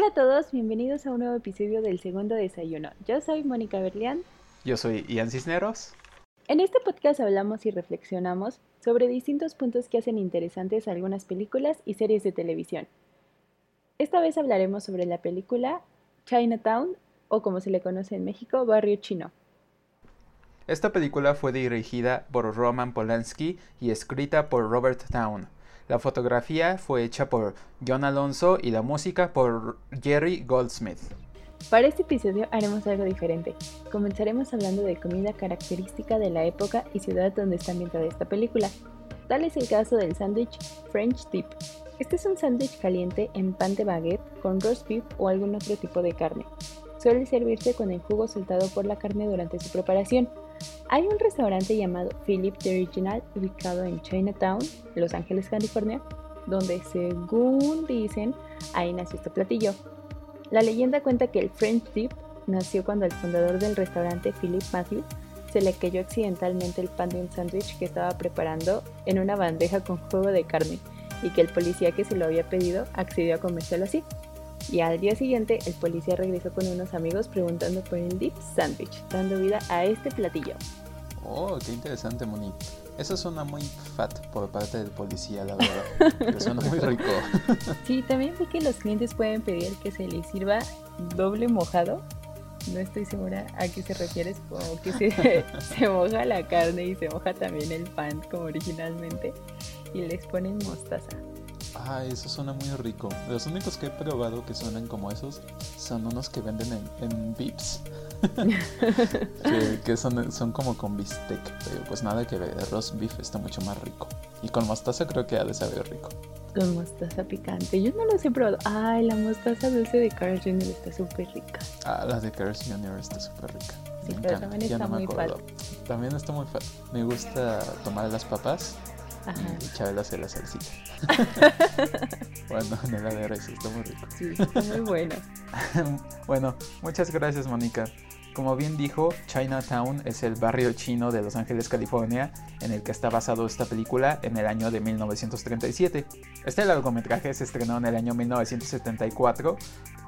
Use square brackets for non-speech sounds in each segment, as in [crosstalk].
Hola a todos, bienvenidos a un nuevo episodio del segundo desayuno. Yo soy Mónica Berlián. Yo soy Ian Cisneros. En este podcast hablamos y reflexionamos sobre distintos puntos que hacen interesantes algunas películas y series de televisión. Esta vez hablaremos sobre la película Chinatown o como se le conoce en México, Barrio Chino. Esta película fue dirigida por Roman Polanski y escrita por Robert Town. La fotografía fue hecha por John Alonso y la música por Jerry Goldsmith. Para este episodio haremos algo diferente. Comenzaremos hablando de comida característica de la época y ciudad donde está ambientada esta película. Tal es el caso del sándwich French Dip. Este es un sándwich caliente en pan de baguette con roast beef o algún otro tipo de carne. Suele servirse con el jugo soltado por la carne durante su preparación. Hay un restaurante llamado Philip the Original ubicado en Chinatown, Los Ángeles, California, donde según dicen, ahí nació este platillo. La leyenda cuenta que el French Dip nació cuando el fundador del restaurante, Philip Matthews, se le cayó accidentalmente el pan de un sándwich que estaba preparando en una bandeja con jugo de carne y que el policía que se lo había pedido accedió a comérselo así. Y al día siguiente, el policía regresó con unos amigos preguntando por el dip sandwich, dando vida a este platillo. Oh, qué interesante, Moni. Eso suena muy fat por parte del policía, la verdad. suena muy rico. [laughs] sí, también vi que los clientes pueden pedir que se les sirva doble mojado. No estoy segura a qué se refiere, como que se, [laughs] se moja la carne y se moja también el pan como originalmente y les ponen mostaza. Ah, eso suena muy rico. Los únicos que he probado que suenan como esos son unos que venden en, en Vips. [laughs] que, son, son como con bistec, pero pues nada que ver. Roast beef está mucho más rico. Y con mostaza creo que ha de saber rico. Con mostaza picante. Yo no los he probado. Ay, la mostaza dulce de Carl Jr. está súper rica. Ah, la de Carl Jr. está súper rica. Sí, pero también está muy fat. También está muy fat. Me gusta tomar las papas Ajá. y echarlas en la salsita. [laughs] bueno, en el aderezo, está muy rico. Sí, está muy bueno. [laughs] bueno, muchas gracias, Mónica. Como bien dijo, Chinatown es el barrio chino de Los Ángeles, California, en el que está basado esta película en el año de 1937. Este largometraje se estrenó en el año 1974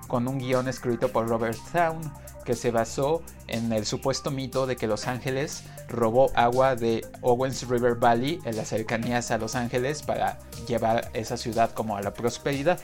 con un guion escrito por Robert Town que se basó en el supuesto mito de que Los Ángeles robó agua de Owens River Valley en las cercanías a Los Ángeles para llevar esa ciudad como a la prosperidad.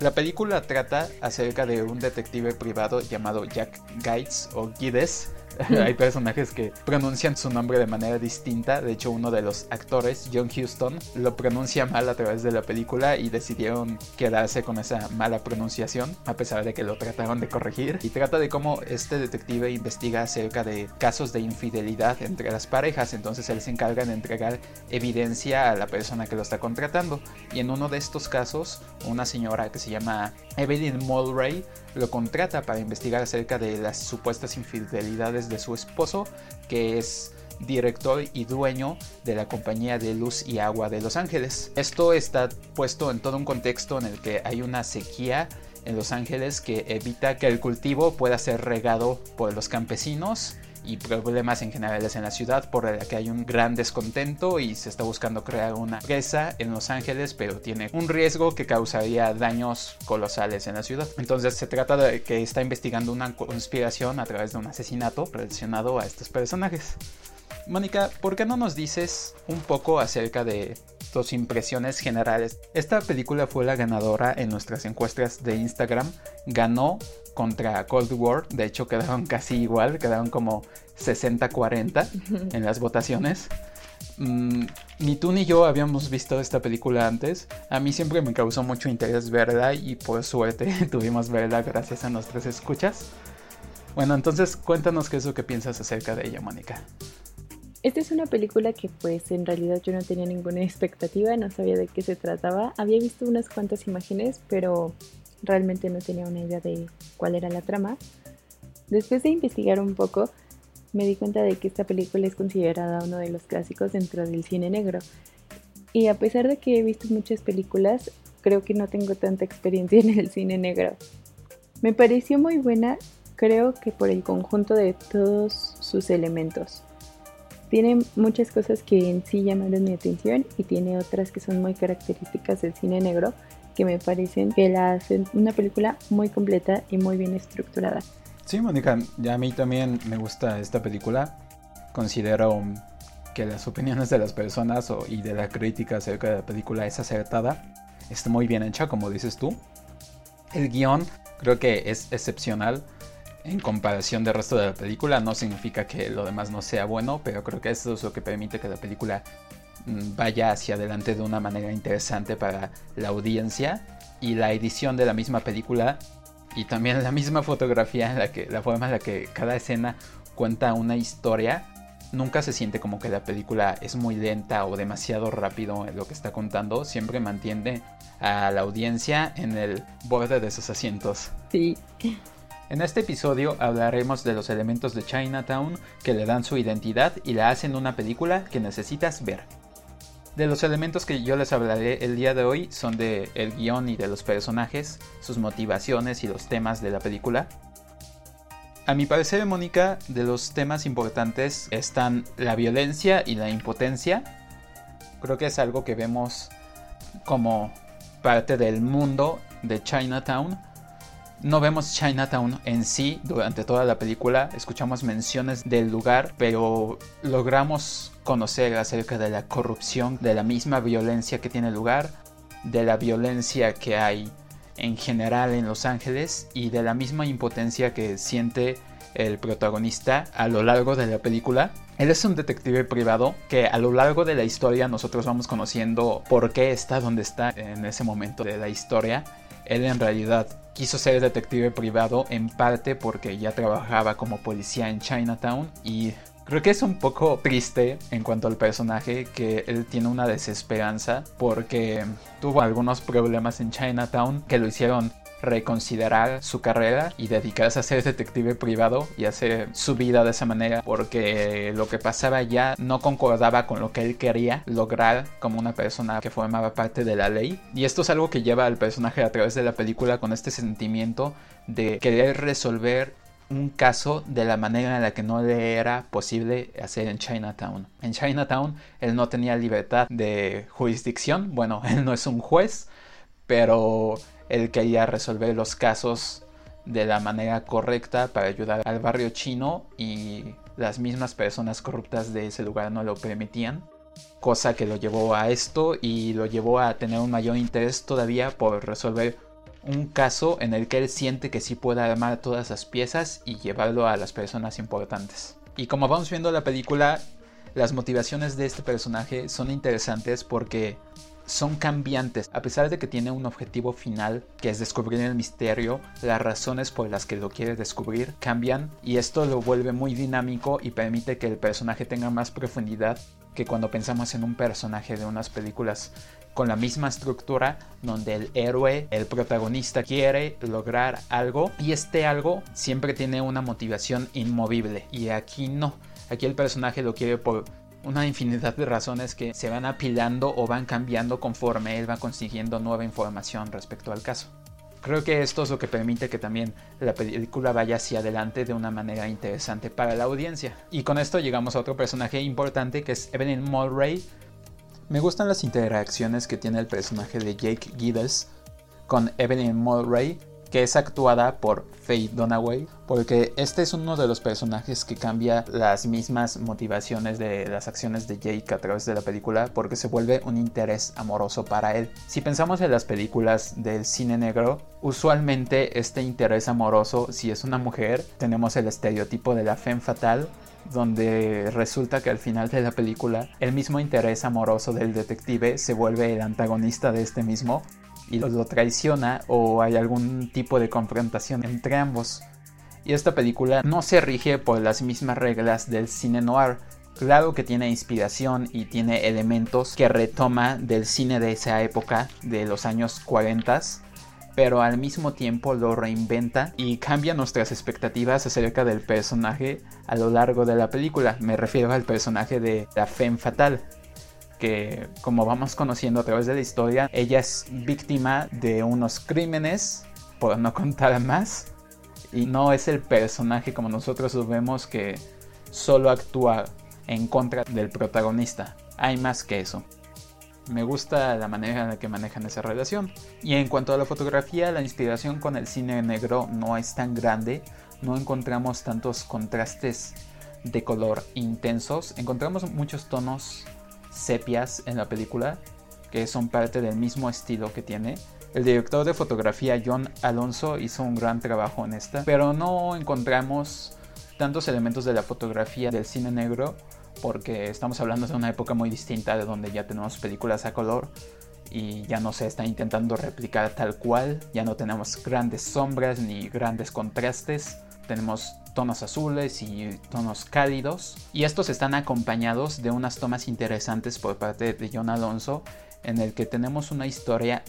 La película trata acerca de un detective privado llamado Jack Gates o Gides, hay personajes que pronuncian su nombre de manera distinta. De hecho, uno de los actores, John Huston, lo pronuncia mal a través de la película y decidieron quedarse con esa mala pronunciación, a pesar de que lo trataron de corregir. Y trata de cómo este detective investiga acerca de casos de infidelidad entre las parejas. Entonces él se encarga de entregar evidencia a la persona que lo está contratando. Y en uno de estos casos, una señora que se llama Evelyn Mulray lo contrata para investigar acerca de las supuestas infidelidades de su esposo, que es director y dueño de la compañía de luz y agua de Los Ángeles. Esto está puesto en todo un contexto en el que hay una sequía en Los Ángeles que evita que el cultivo pueda ser regado por los campesinos y problemas en generales en la ciudad por el que hay un gran descontento y se está buscando crear una presa en Los Ángeles pero tiene un riesgo que causaría daños colosales en la ciudad. Entonces se trata de que está investigando una conspiración a través de un asesinato relacionado a estos personajes. Mónica, ¿por qué no nos dices un poco acerca de tus impresiones generales? Esta película fue la ganadora en nuestras encuestas de Instagram. Ganó contra Cold War. De hecho, quedaron [laughs] casi igual, quedaron como 60-40 en las votaciones. Mm, ni tú ni yo habíamos visto esta película antes. A mí siempre me causó mucho interés verla y por suerte [laughs] tuvimos verla gracias a nuestras escuchas. Bueno, entonces cuéntanos qué es lo que piensas acerca de ella, Mónica. Esta es una película que pues en realidad yo no tenía ninguna expectativa, no sabía de qué se trataba. Había visto unas cuantas imágenes, pero realmente no tenía una idea de cuál era la trama. Después de investigar un poco, me di cuenta de que esta película es considerada uno de los clásicos dentro del cine negro. Y a pesar de que he visto muchas películas, creo que no tengo tanta experiencia en el cine negro. Me pareció muy buena, creo que por el conjunto de todos sus elementos. Tiene muchas cosas que en sí llamaron mi atención y tiene otras que son muy características del cine negro que me parecen que la hacen una película muy completa y muy bien estructurada. Sí, Mónica, a mí también me gusta esta película. Considero que las opiniones de las personas y de la crítica acerca de la película es acertada. Está muy bien hecha, como dices tú. El guion creo que es excepcional en comparación del resto de la película. No significa que lo demás no sea bueno, pero creo que eso es lo que permite que la película mm, vaya hacia adelante de una manera interesante para la audiencia. Y la edición de la misma película y también la misma fotografía, en la, que, la forma en la que cada escena cuenta una historia, nunca se siente como que la película es muy lenta o demasiado rápido en lo que está contando, siempre mantiene a la audiencia en el borde de sus asientos. Sí. En este episodio hablaremos de los elementos de Chinatown que le dan su identidad y la hacen una película que necesitas ver. De los elementos que yo les hablaré el día de hoy son de el guion y de los personajes, sus motivaciones y los temas de la película. A mi parecer, Mónica, de los temas importantes están la violencia y la impotencia. Creo que es algo que vemos como parte del mundo de Chinatown no vemos Chinatown en sí durante toda la película, escuchamos menciones del lugar, pero logramos conocer acerca de la corrupción, de la misma violencia que tiene lugar, de la violencia que hay en general en Los Ángeles y de la misma impotencia que siente el protagonista a lo largo de la película. Él es un detective privado que a lo largo de la historia nosotros vamos conociendo por qué está donde está en ese momento de la historia. Él en realidad quiso ser detective privado en parte porque ya trabajaba como policía en Chinatown y creo que es un poco triste en cuanto al personaje que él tiene una desesperanza porque tuvo algunos problemas en Chinatown que lo hicieron reconsiderar su carrera y dedicarse a ser detective privado y hacer su vida de esa manera porque lo que pasaba ya no concordaba con lo que él quería lograr como una persona que formaba parte de la ley y esto es algo que lleva al personaje a través de la película con este sentimiento de querer resolver un caso de la manera en la que no le era posible hacer en Chinatown. En Chinatown él no tenía libertad de jurisdicción, bueno, [laughs] él no es un juez, pero él quería resolver los casos de la manera correcta para ayudar al barrio chino y las mismas personas corruptas de ese lugar no lo permitían. Cosa que lo llevó a esto y lo llevó a tener un mayor interés todavía por resolver un caso en el que él siente que sí puede armar todas las piezas y llevarlo a las personas importantes. Y como vamos viendo la película, las motivaciones de este personaje son interesantes porque son cambiantes. A pesar de que tiene un objetivo final, que es descubrir el misterio, las razones por las que lo quiere descubrir cambian y esto lo vuelve muy dinámico y permite que el personaje tenga más profundidad que cuando pensamos en un personaje de unas películas con la misma estructura donde el héroe, el protagonista quiere lograr algo y este algo siempre tiene una motivación inmovible y aquí no. Aquí el personaje lo quiere por una infinidad de razones que se van apilando o van cambiando conforme él va consiguiendo nueva información respecto al caso. Creo que esto es lo que permite que también la película vaya hacia adelante de una manera interesante para la audiencia. Y con esto llegamos a otro personaje importante que es Evelyn Mulray. Me gustan las interacciones que tiene el personaje de Jake Giddens con Evelyn Mulray que es actuada por Faye Dunaway, porque este es uno de los personajes que cambia las mismas motivaciones de las acciones de Jake a través de la película, porque se vuelve un interés amoroso para él. Si pensamos en las películas del cine negro, usualmente este interés amoroso, si es una mujer, tenemos el estereotipo de la femme fatal, donde resulta que al final de la película el mismo interés amoroso del detective se vuelve el antagonista de este mismo y lo traiciona o hay algún tipo de confrontación entre ambos. Y esta película no se rige por las mismas reglas del cine noir. Claro que tiene inspiración y tiene elementos que retoma del cine de esa época, de los años 40, pero al mismo tiempo lo reinventa y cambia nuestras expectativas acerca del personaje a lo largo de la película. Me refiero al personaje de la Femme Fatal, que como vamos conociendo a través de la historia, ella es víctima de unos crímenes, por no [laughs] contar más, y no es el personaje como nosotros lo vemos que solo actúa en contra del protagonista. Hay más que eso. Me gusta la manera en la que manejan esa relación. Y en cuanto a la fotografía, la inspiración con el cine negro no es tan grande. No encontramos tantos contrastes de color intensos. Encontramos muchos tonos sepias en la película que son parte del mismo estilo que tiene. El director de fotografía John Alonso hizo un gran trabajo en esta, pero no encontramos tantos elementos de la fotografía del cine negro porque estamos hablando de una época muy distinta de donde ya tenemos películas a color y ya no se está intentando replicar tal cual, ya no tenemos grandes sombras ni grandes contrastes, tenemos tonos azules y tonos cálidos y estos están acompañados de unas tomas interesantes por parte de John Alonso en el que tenemos una historia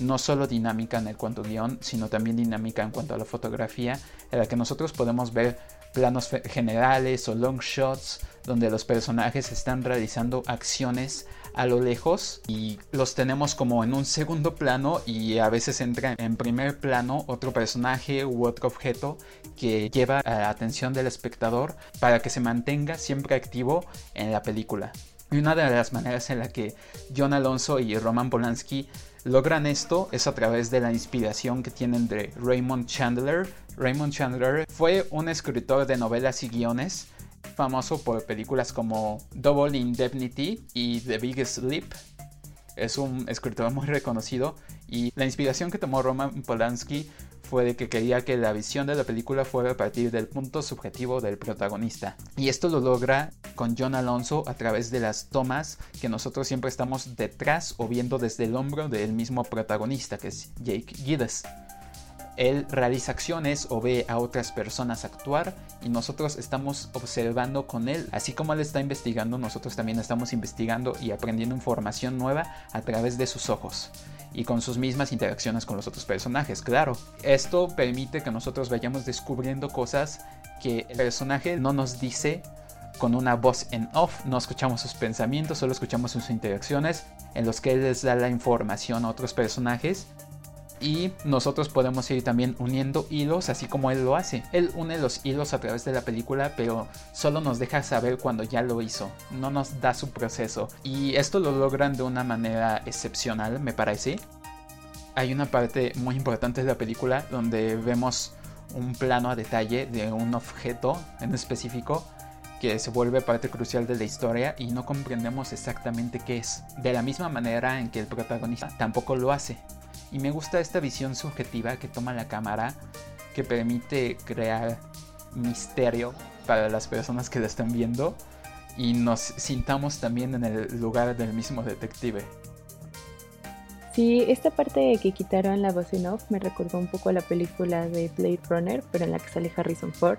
no solo dinámica en el cuanto guion, sino también dinámica en cuanto a la fotografía, en la que nosotros podemos ver planos generales o long shots donde los personajes están realizando acciones a lo lejos y los tenemos como en un segundo plano y a veces entra en primer plano otro personaje u otro objeto que lleva a la atención del espectador para que se mantenga siempre activo en la película. Y una de las maneras en la que John Alonso y Roman Polanski logran esto es a través de la inspiración que tienen de Raymond Chandler. Raymond Chandler fue un escritor de novelas y guiones famoso por películas como Double Indemnity y The Big Sleep. Es un escritor muy reconocido y la inspiración que tomó Roman Polanski fue de que quería que la visión de la película fuera a partir del punto subjetivo del protagonista. Y esto lo logra con John Alonso a través de las tomas que nosotros siempre estamos detrás o viendo desde el hombro del mismo protagonista, que es Jake Gilles. Él realiza acciones o ve a otras personas actuar y nosotros estamos observando con él. Así como él está investigando, nosotros también estamos investigando y aprendiendo información nueva a través de sus ojos y con sus mismas interacciones con los otros personajes, claro. Esto permite que nosotros vayamos descubriendo cosas que el personaje no nos dice con una voz en off, no escuchamos sus pensamientos, solo escuchamos sus interacciones en los que él les da la información a otros personajes y nosotros podemos ir también uniendo hilos así como él lo hace. Él une los hilos a través de la película, pero solo nos deja saber cuando ya lo hizo, no nos da su proceso. Y esto lo logran de una manera excepcional, me parece. Hay una parte muy importante de la película donde vemos un plano a detalle de un objeto en específico que se vuelve parte crucial de la historia y no comprendemos exactamente qué es. De la misma manera en que el protagonista tampoco lo hace. Y me gusta esta visión subjetiva que toma la cámara que permite crear misterio para las personas que la están viendo y nos sintamos también en el lugar del mismo detective. Sí, esta parte que quitaron la voz en off me recordó un poco a la película de Blade Runner, pero en la que sale Harrison Ford,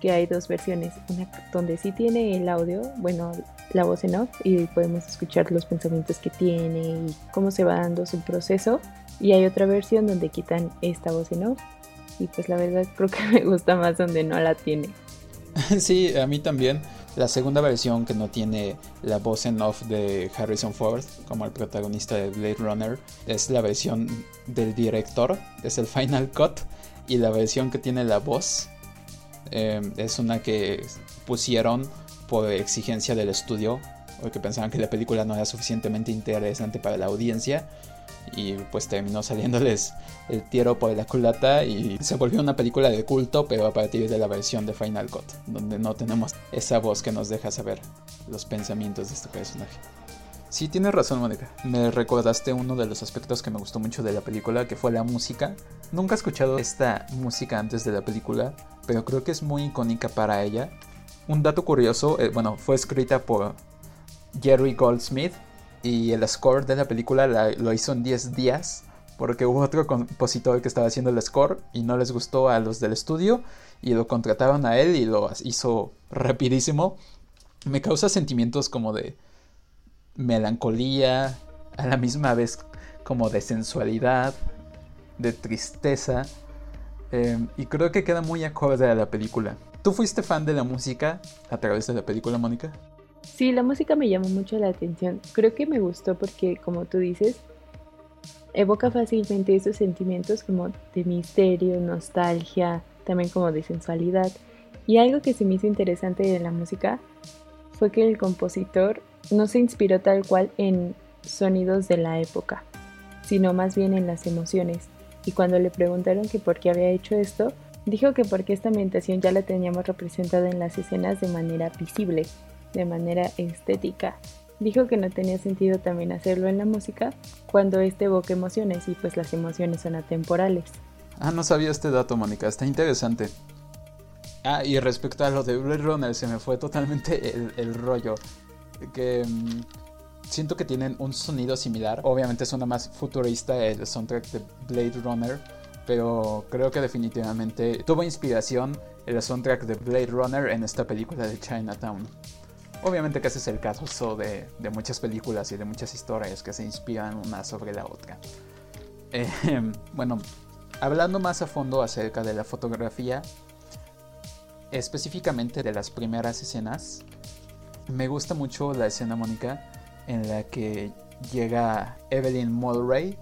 que hay dos versiones, una donde sí tiene el audio, bueno, la voz en off y podemos escuchar los pensamientos que tiene y cómo se va dando su proceso, y hay otra versión donde quitan esta voz en off. Y pues la verdad creo que [laughs] me gusta más donde no la tiene. [laughs] Sí, a mí también. La segunda versión que no tiene la voz en off de Harrison Ford como el protagonista de Blade Runner es la versión del director, es el Final Cut. Y la versión que tiene la voz eh, es una que pusieron por exigencia del estudio, porque pensaban que la película no era suficientemente interesante para la audiencia y pues terminó saliéndoles el tiro por la culata y se volvió una película de culto, pero a partir de la versión de Final Cut, donde no tenemos esa voz que nos deja saber los pensamientos de este personaje. Sí, tienes razón, Mónica. Me recordaste uno de los aspectos que me gustó mucho de la película, que fue la música. Nunca he escuchado esta música antes de la película, pero creo que es muy icónica para ella. Un dato curioso, eh, bueno, fue escrita por Jerry Goldsmith, y el score de la película lo hizo en 10 días porque hubo otro compositor que estaba haciendo el score y no les gustó a los del estudio y lo contrataron a él y lo hizo rapidísimo. Me causa sentimientos como de melancolía, a la misma vez como de sensualidad, de tristeza. Em, y creo que queda muy acorde a la película. ¿Tú fuiste fan de la música a través de la película, Mónica? Sí, la música me llamó mucho la atención. Creo que me gustó porque, como tú dices, evoca fácilmente esos sentimientos como de misterio, nostalgia, también como de sensualidad. Y algo que se me hizo interesante de la música fue que el compositor no se inspiró tal cual en sonidos de la época, sino más bien en las emociones. Y cuando le preguntaron que por qué había hecho esto, dijo que porque esta ambientación ya la teníamos representada en las escenas de manera visible, de manera estética. Dijo que no tenía sentido también hacerlo en la música cuando este evoca emociones y pues las emociones son atemporales. Ah, no sabía este dato, Mónica, está interesante. Ah, y respecto a lo de Blade Runner, se me fue totalmente [laughs] el, rollo. Que mm, siento que tienen un sonido similar. Obviamente suena más futurista el soundtrack de Blade Runner. Pero creo que definitivamente tuvo inspiración el soundtrack de Blade Runner en esta película de Chinatown. Obviamente que ese es el caso de, de muchas películas y de muchas historias que se inspiran una sobre la otra. Eh, bueno, hablando más a fondo acerca de la fotografía, específicamente de las primeras escenas, me gusta mucho la escena, Mónica, en la que llega Evelyn Mulray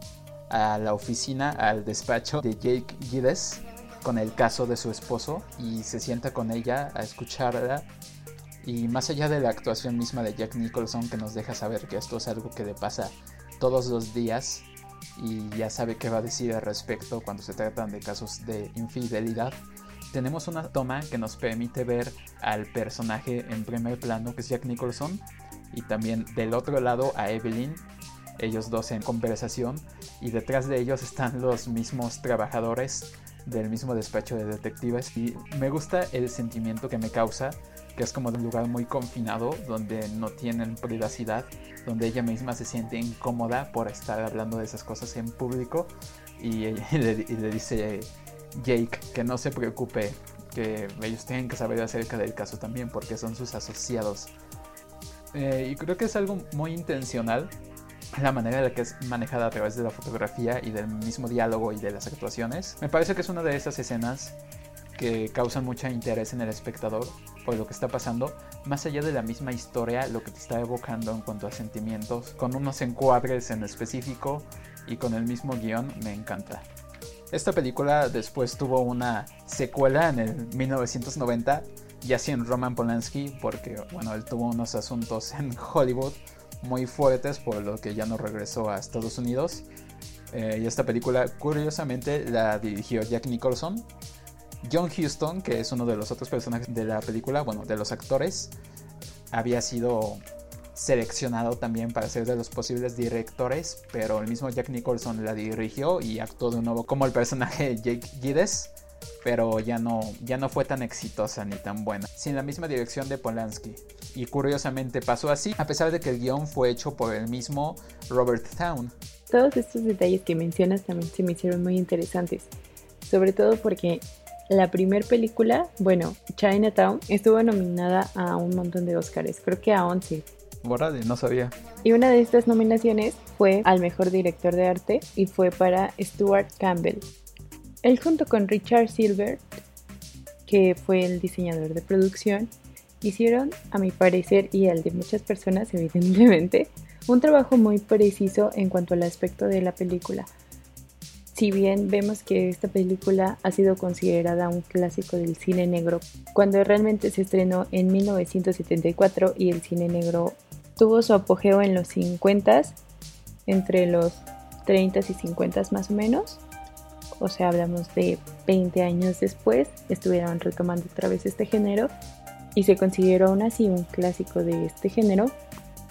a la oficina, al despacho de Jake Gides con el caso de su esposo y se sienta con ella a escucharla. Y más allá de la actuación misma de Jack Nicholson que nos deja saber que esto es algo que le pasa todos los días y ya sabe qué va a decir al respecto cuando se tratan de casos de infidelidad, tenemos una toma que nos permite ver al personaje en primer plano que es Jack Nicholson y también del otro lado a Evelyn, ellos dos en conversación y detrás de ellos están los mismos trabajadores del mismo despacho de detectives y me gusta el sentimiento que me causa que es como de un lugar muy confinado donde no tienen privacidad donde ella misma se siente incómoda por estar hablando de esas cosas en público y, [laughs] le, dice Jake que no se preocupe, que ellos tienen que saber acerca del caso también porque son sus asociados. Eh, y creo que es algo muy intencional la manera en la que es manejada a través de la fotografía y del mismo diálogo y de las actuaciones. Me parece que es una de esas escenas que causan mucho interés en el espectador por lo que está pasando, más allá de la misma historia, lo que te está evocando en cuanto a sentimientos, con unos encuadres en específico y con el mismo guion, me encanta. Esta película después tuvo una secuela en el 1990, ya sin Roman Polanski, porque bueno, él tuvo unos asuntos en Hollywood muy fuertes, por lo que ya no regresó a Estados Unidos. Eh, y esta película, curiosamente, la dirigió Jack Nicholson. John Huston, que es uno de los otros personajes de la película, bueno, de los actores, había sido seleccionado también para ser de los posibles directores, pero el mismo Jack Nicholson la dirigió y actuó de nuevo como el personaje Jake Gides, pero ya no, ya no fue tan exitosa ni tan buena, sin la misma dirección de Polanski. Y curiosamente pasó así, a pesar de que el guion fue hecho por el mismo Robert Town. Todos estos detalles que mencionas también se me hicieron muy interesantes, sobre todo porque la primera película, bueno, Chinatown, estuvo nominada a un montón de Oscars, creo que a 11, Morales, no sabía. Y una de estas nominaciones fue al mejor director de arte y fue para Stuart Campbell. Él junto con Richard Silver, que fue el diseñador de producción, hicieron, a mi parecer y al de muchas personas [laughs] evidentemente, un trabajo muy preciso en cuanto al aspecto de la película. Si bien vemos que esta película ha sido considerada un clásico del cine negro, cuando realmente se estrenó en 1974 y el cine negro tuvo su apogeo en los 50, entre los 30 y 50 más o menos. O sea, hablamos de 20 años después, estuvieron retomando otra vez este género y se consideró aún así un clásico de este género.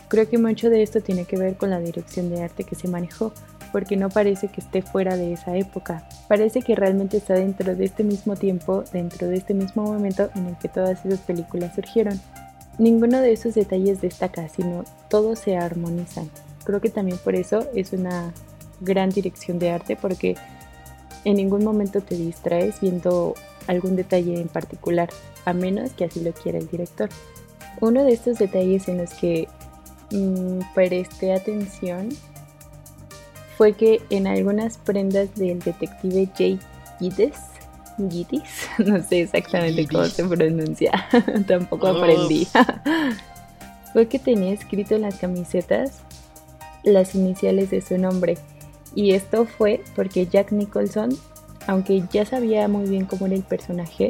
Creo que mucho de esto tiene que ver con la dirección de arte que se manejó, porque no parece que esté fuera de esa época. Parece que realmente está dentro de este mismo tiempo, dentro de este mismo momento en el que todas esas películas surgieron. Ninguno de esos detalles destaca, sino todos se armonizan. Creo que también por eso es una gran dirección de arte porque en ningún momento te distraes viendo algún detalle en particular, a menos que así lo quiera el director. Uno de estos detalles en los que mmm, presté atención fue que en algunas prendas del detective Jay Gittes Gitis, [laughs] no sé exactamente cómo se pronuncia, [laughs] tampoco aprendí. [laughs] Fue que tenía escrito en las camisetas las iniciales de su nombre. Y esto fue porque Jack Nicholson, aunque ya sabía muy bien cómo era el personaje,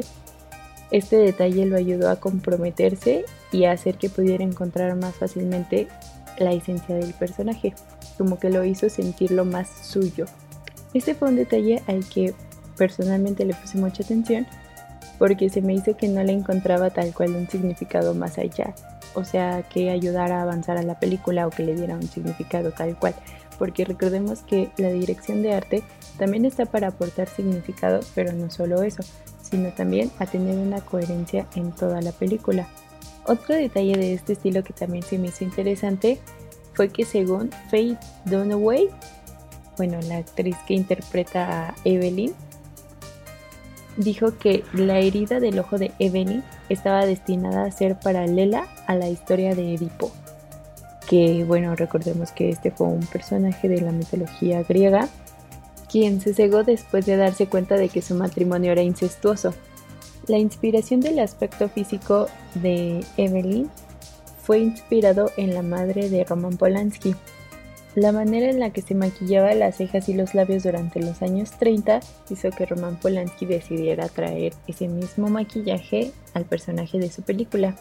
este detalle lo ayudó a comprometerse y a hacer que pudiera encontrar más fácilmente la esencia del personaje, como que lo hizo sentirlo más suyo. Este fue un detalle al que personalmente le puse mucha atención porque se me hizo que no le encontraba tal cual un significado más allá, o sea, que ayudara a avanzar a la película o que le diera un significado tal cual, porque recordemos que la dirección de arte también está para aportar significado, pero no solo eso, sino también a tener una coherencia en toda la película. Otro detalle de este estilo que también se me hizo interesante fue que según Faith Dunaway, bueno, la actriz que interpreta a Evelyn, dijo que la herida del ojo de Evelyn estaba destinada a ser paralela a la historia de Edipo, que bueno, recordemos que este fue un personaje de la mitología griega, quien se cegó después de darse cuenta de que su matrimonio era incestuoso. La inspiración del aspecto físico de Evelyn fue inspirado en la madre de Roman Polanski, la manera en la que se maquillaba las cejas y los labios durante los años 30 hizo que Roman Polanski decidiera traer ese mismo maquillaje al personaje de su película.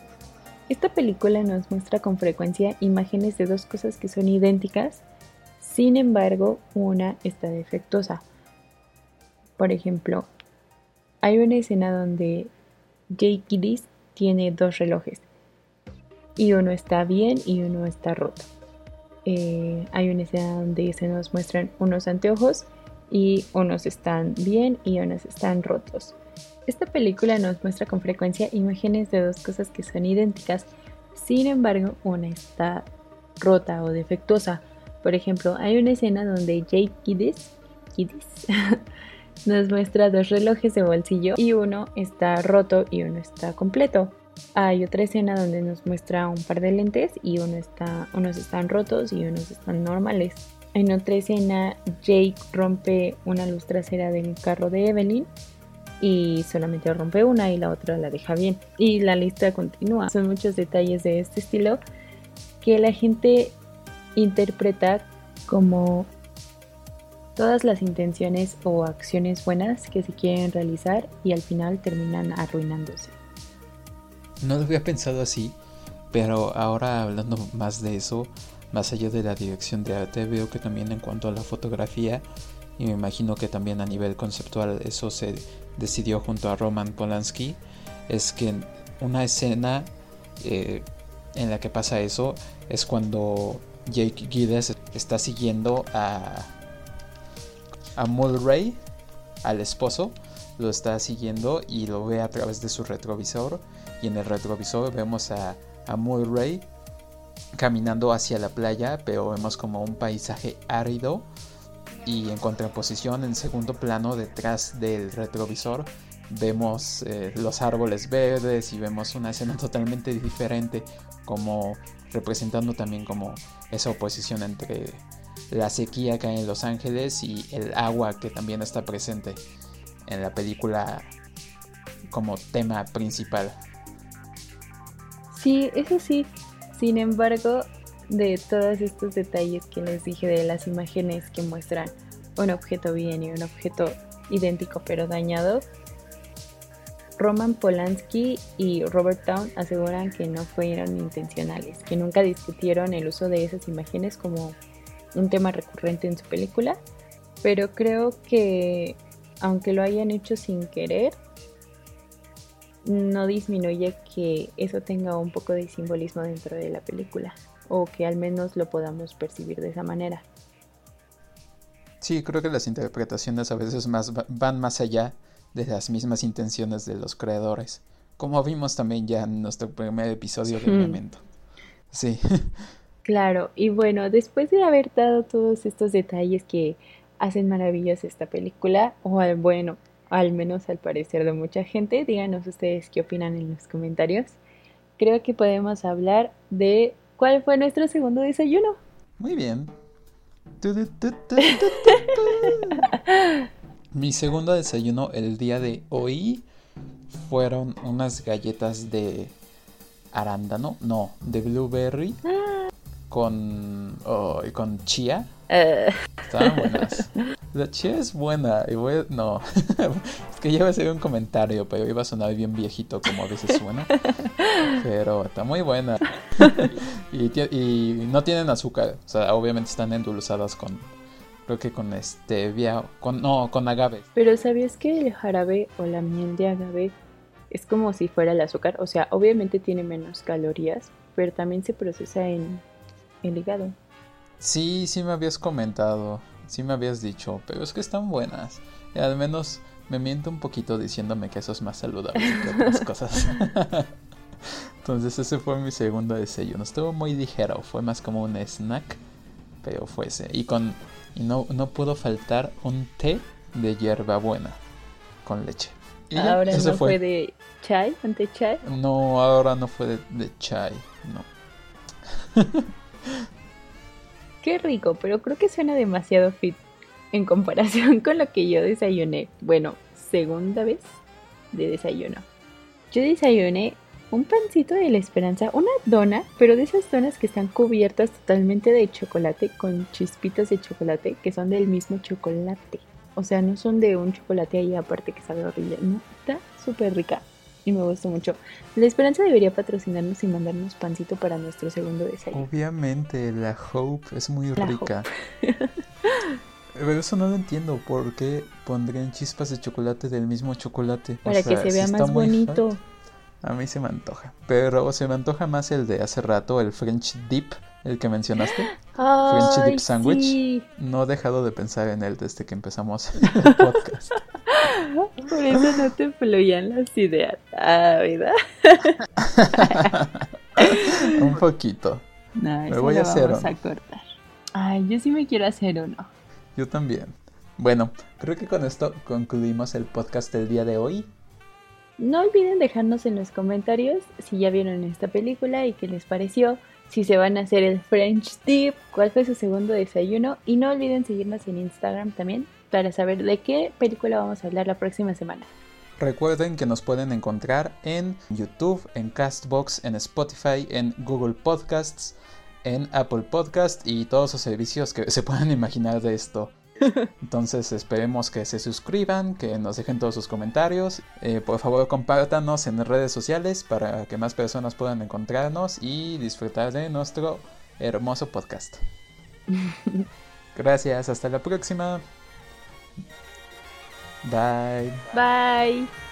Esta película nos muestra con frecuencia imágenes de dos cosas que son idénticas, sin embargo una está defectuosa. Por ejemplo, hay una escena donde Jake Gillis tiene dos relojes y uno está bien y uno está roto. Eh, hay una escena donde se nos muestran unos anteojos y unos están bien y unos están rotos. Esta película nos muestra con frecuencia imágenes de dos cosas que son idénticas, sin embargo una está rota o defectuosa. Por ejemplo, hay una escena donde Jake Kiddis, [laughs] nos muestra dos relojes de bolsillo y uno está roto y uno está completo. Hay otra escena donde nos muestra un par de lentes y uno está, unos están rotos y unos están normales. En otra escena, Jake rompe una luz trasera del carro de Evelyn y solamente rompe una y la otra la deja bien. Y la lista continúa. Son muchos detalles de este estilo que la gente interpreta como todas las intenciones o acciones buenas que se quieren realizar y al final terminan arruinándose. No lo había pensado así, pero ahora hablando más de eso, más allá de la dirección de arte, veo que también en cuanto a la fotografía, y me imagino que también a nivel conceptual eso se decidió junto a Roman Polanski, es que una escena eh, en la que pasa eso es cuando Jake Gilles está siguiendo a, a Mulray, al esposo, lo está siguiendo y lo ve a través de su retrovisor. Y en el retrovisor vemos a, a Mulray caminando hacia la playa, pero vemos como un paisaje árido y en contraposición en segundo plano detrás del retrovisor vemos eh, los árboles verdes y vemos una escena [laughs] totalmente diferente como representando también como esa oposición entre la sequía que hay en Los Ángeles y el agua que también está presente en la película como tema principal. Sí, eso sí. Sin embargo, de todos estos detalles que les dije de las imágenes que muestran un objeto bien y un objeto idéntico pero dañado, Roman Polanski y Robert Town aseguran que no fueron intencionales, que nunca discutieron el uso de esas imágenes como un tema recurrente en su película, pero creo que aunque lo hayan hecho sin querer, no disminuye que eso tenga un poco de simbolismo dentro de la película o que al menos lo podamos percibir de esa manera. Sí, creo que las interpretaciones a veces más van más allá de las mismas intenciones de los creadores, como vimos también ya en nuestro primer episodio de Memento. Sí. [laughs] Claro, y bueno, después de haber dado todos estos detalles que hacen maravillosa esta película, o al bueno, al menos al parecer de mucha gente. Díganos ustedes qué opinan en los comentarios. Creo que podemos hablar de cuál fue nuestro segundo desayuno. Muy bien. [laughs] Mi segundo desayuno el día de hoy fueron unas galletas de arándano, no, de blueberry. con, oh, con chía. Eh, Estaban buenas. La chía es buena. Y voy, no, [laughs] es que ya iba a ser un comentario, pero iba a sonar bien viejito como a veces suena. Pero está muy buena. [laughs] y, y no tienen azúcar. O sea, obviamente están endulzadas con, creo que con stevia, con, no, con agave. Pero ¿sabías que el jarabe o la miel de agave es como si fuera el azúcar? O sea, obviamente tiene menos calorías, pero también se procesa en el hígado. Sí, sí me habías comentado, sí me habías dicho, pero es que están buenas. Y al menos me miento un poquito diciéndome que eso es más saludable que otras [laughs] cosas. [laughs] Entonces ese fue mi segundo desayuno. Estuvo muy ligero, fue más como un snack, pero fue ese. Y con y no, no pudo faltar un té de hierbabuena con leche. Y Ahora no fue. de chai, ante chai. No, ahora no fue de, de chai, no. [laughs] Qué rico, pero creo que suena demasiado fit en comparación [laughs] con lo que yo desayuné. Bueno, segunda vez de desayuno. Yo desayuné un pancito de la esperanza, una dona, pero de esas donas que están cubiertas totalmente de chocolate con chispitas de chocolate que son del mismo chocolate. O sea, no son de un chocolate ahí aparte que sabe horrible, no, está súper rica y me gustó mucho. La esperanza debería patrocinarnos y mandarnos pancito para nuestro segundo desayuno. Obviamente, la Hope es muy La rica. [laughs] Pero eso no lo entiendo. ¿Por qué pondrían chispas de chocolate del mismo chocolate? O Para que se vea más bonito. fat. A mí se me antoja. Pero se me antoja más el de hace rato, el French Dip, el que mencionaste. French dip sandwich. sí. No he dejado de pensar en él desde que empezamos [laughs] el podcast. Por eso no te fluían las ideas. Ah, ¿verdad? [laughs] Un poquito. No, Me voy a hacer vamos uno. a cortar. Ay, yo sí me quiero hacer uno. Yo también. Bueno, creo que con esto concluimos el podcast del día de hoy. No olviden dejarnos en los comentarios si ya vieron esta película y qué les pareció, si se van a hacer el French Dip, cuál fue su segundo desayuno y no olviden seguirnos en Instagram también para saber de qué película vamos a hablar la próxima semana. Recuerden que nos pueden encontrar en YouTube, en Castbox, en Spotify, en Google Podcasts, en Apple Podcast y todos los servicios que se puedan imaginar de esto. [laughs] Entonces esperemos que se suscriban, que nos dejen todos sus comentarios. Eh, por favor compártanos en redes sociales para que más personas puedan encontrarnos y disfrutar de nuestro hermoso podcast. [laughs] Gracias, hasta la próxima. Bye. Bye.